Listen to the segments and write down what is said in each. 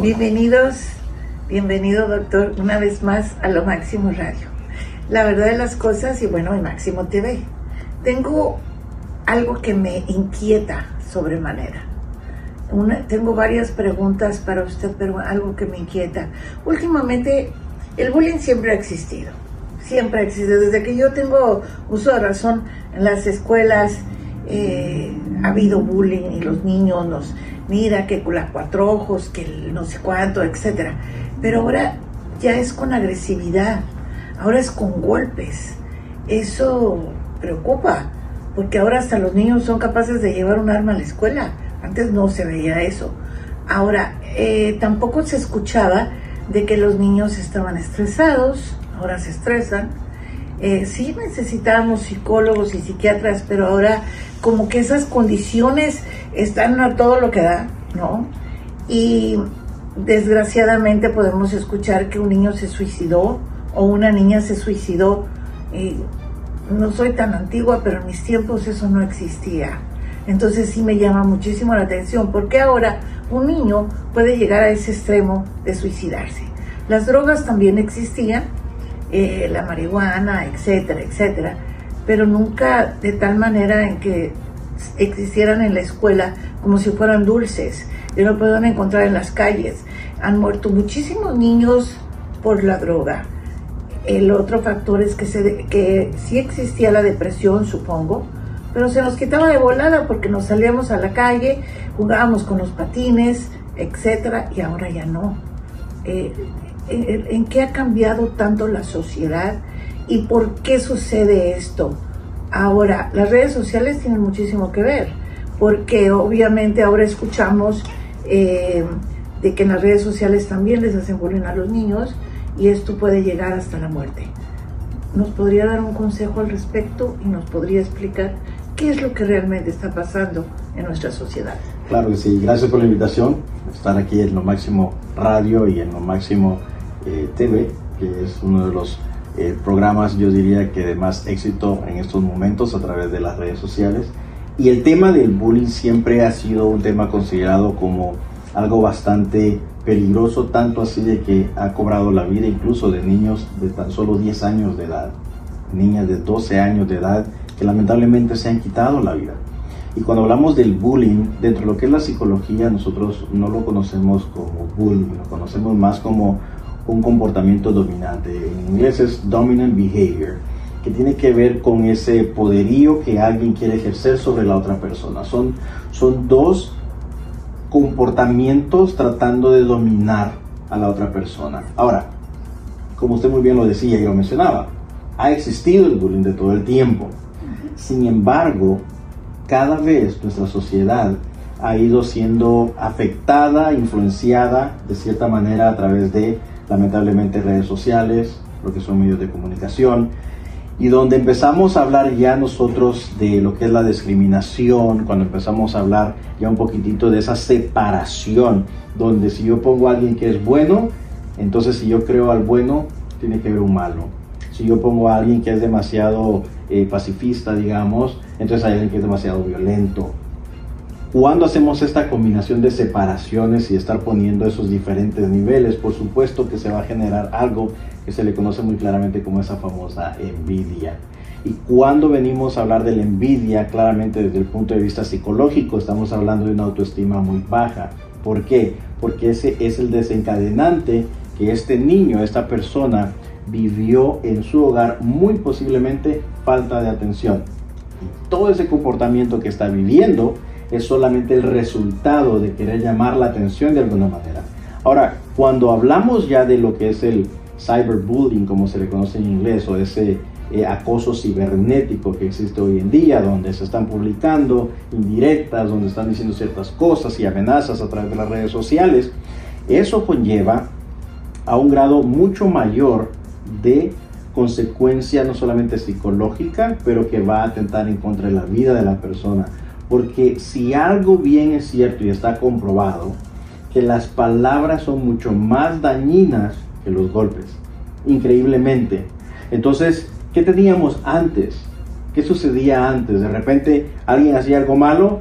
Bienvenidos, bienvenido doctor una vez más a Lo Máximo Radio. La verdad de las cosas y bueno, en Máximo TV. Tengo algo que me inquieta sobremanera. Tengo varias preguntas para usted, pero algo que me inquieta. Últimamente, el bullying siempre ha existido. Siempre ha existido. Desde que yo tengo uso de razón en las escuelas, eh, ha habido bullying y los niños nos mira que con las cuatro ojos, que el no sé cuánto, etcétera. Pero ahora ya es con agresividad, ahora es con golpes. Eso preocupa, porque ahora hasta los niños son capaces de llevar un arma a la escuela. Antes no se veía eso. Ahora, eh, tampoco se escuchaba de que los niños estaban estresados, ahora se estresan. Eh, sí necesitábamos psicólogos y psiquiatras, pero ahora como que esas condiciones están a todo lo que da, ¿no? Y desgraciadamente podemos escuchar que un niño se suicidó o una niña se suicidó. no soy tan antigua, pero en mis tiempos eso no existía. Entonces sí me llama muchísimo la atención, porque ahora un niño puede llegar a ese extremo de suicidarse. Las drogas también existían, eh, la marihuana, etcétera, etcétera, pero nunca de tal manera en que existieran en la escuela como si fueran dulces y lo pueden encontrar en las calles. Han muerto muchísimos niños por la droga. El otro factor es que, se, que sí existía la depresión, supongo, pero se nos quitaba de volada porque nos salíamos a la calle, jugábamos con los patines, etcétera, y ahora ya no. Eh, ¿En qué ha cambiado tanto la sociedad y por qué sucede esto? Ahora, las redes sociales tienen muchísimo que ver, porque obviamente ahora escuchamos eh, de que en las redes sociales también les hacen bullying a los niños y esto puede llegar hasta la muerte. ¿Nos podría dar un consejo al respecto y nos podría explicar qué es lo que realmente está pasando en nuestra sociedad? Claro que sí, gracias por la invitación, estar aquí en Lo Máximo Radio y en Lo Máximo eh, TV, que es uno de los eh, programas, yo diría que de más éxito en estos momentos a través de las redes sociales. Y el tema del bullying siempre ha sido un tema considerado como algo bastante peligroso, tanto así de que ha cobrado la vida incluso de niños de tan solo 10 años de edad, niñas de 12 años de edad que lamentablemente se han quitado la vida. Y cuando hablamos del bullying, dentro de lo que es la psicología, nosotros no lo conocemos como bullying, lo conocemos más como un comportamiento dominante. En inglés es dominant behavior, que tiene que ver con ese poderío que alguien quiere ejercer sobre la otra persona. Son, son dos comportamientos tratando de dominar a la otra persona. Ahora, como usted muy bien lo decía y lo mencionaba, ha existido el bullying de todo el tiempo. Sin embargo, cada vez nuestra sociedad ha ido siendo afectada, influenciada de cierta manera a través de lamentablemente redes sociales, lo que son medios de comunicación, y donde empezamos a hablar ya nosotros de lo que es la discriminación, cuando empezamos a hablar ya un poquitito de esa separación, donde si yo pongo a alguien que es bueno, entonces si yo creo al bueno, tiene que haber un malo. Si yo pongo a alguien que es demasiado eh, pacifista, digamos, entonces hay alguien que es demasiado violento. Cuando hacemos esta combinación de separaciones y estar poniendo esos diferentes niveles, por supuesto que se va a generar algo que se le conoce muy claramente como esa famosa envidia. Y cuando venimos a hablar de la envidia, claramente desde el punto de vista psicológico, estamos hablando de una autoestima muy baja. ¿Por qué? Porque ese es el desencadenante que este niño, esta persona, vivió en su hogar muy posiblemente falta de atención. Y todo ese comportamiento que está viviendo es solamente el resultado de querer llamar la atención de alguna manera. Ahora, cuando hablamos ya de lo que es el cyberbullying, como se le conoce en inglés, o ese eh, acoso cibernético que existe hoy en día, donde se están publicando indirectas, donde están diciendo ciertas cosas y amenazas a través de las redes sociales, eso conlleva a un grado mucho mayor de consecuencia no solamente psicológica, pero que va a atentar en contra de la vida de la persona porque si algo bien es cierto y está comprobado, que las palabras son mucho más dañinas que los golpes. Increíblemente. Entonces, ¿qué teníamos antes? ¿Qué sucedía antes? De repente alguien hacía algo malo,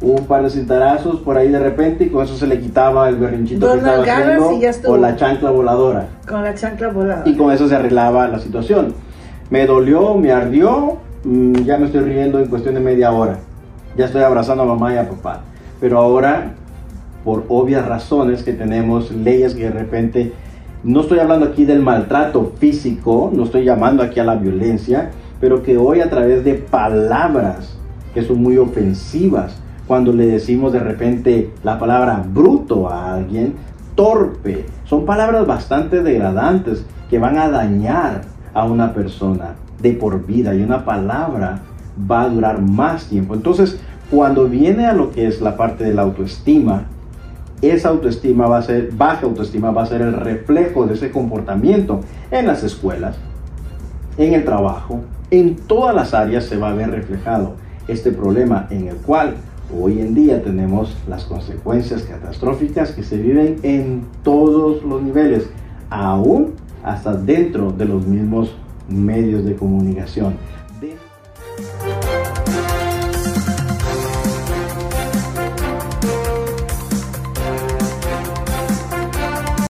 un par de cintarazos por ahí de repente y con eso se le quitaba el berrinchito que estaba haciendo o la chancla voladora Con la chancla volada. y con eso se arreglaba la situación. Me dolió, me ardió, mm, ya me estoy riendo en cuestión de media hora. Ya estoy abrazando a mamá y a papá. Pero ahora, por obvias razones que tenemos leyes que de repente, no estoy hablando aquí del maltrato físico, no estoy llamando aquí a la violencia, pero que hoy a través de palabras que son muy ofensivas, cuando le decimos de repente la palabra bruto a alguien, torpe, son palabras bastante degradantes que van a dañar a una persona de por vida y una palabra va a durar más tiempo. Entonces, cuando viene a lo que es la parte de la autoestima, esa autoestima va a ser, baja autoestima va a ser el reflejo de ese comportamiento en las escuelas, en el trabajo, en todas las áreas se va a ver reflejado este problema en el cual hoy en día tenemos las consecuencias catastróficas que se viven en todos los niveles, aún hasta dentro de los mismos medios de comunicación.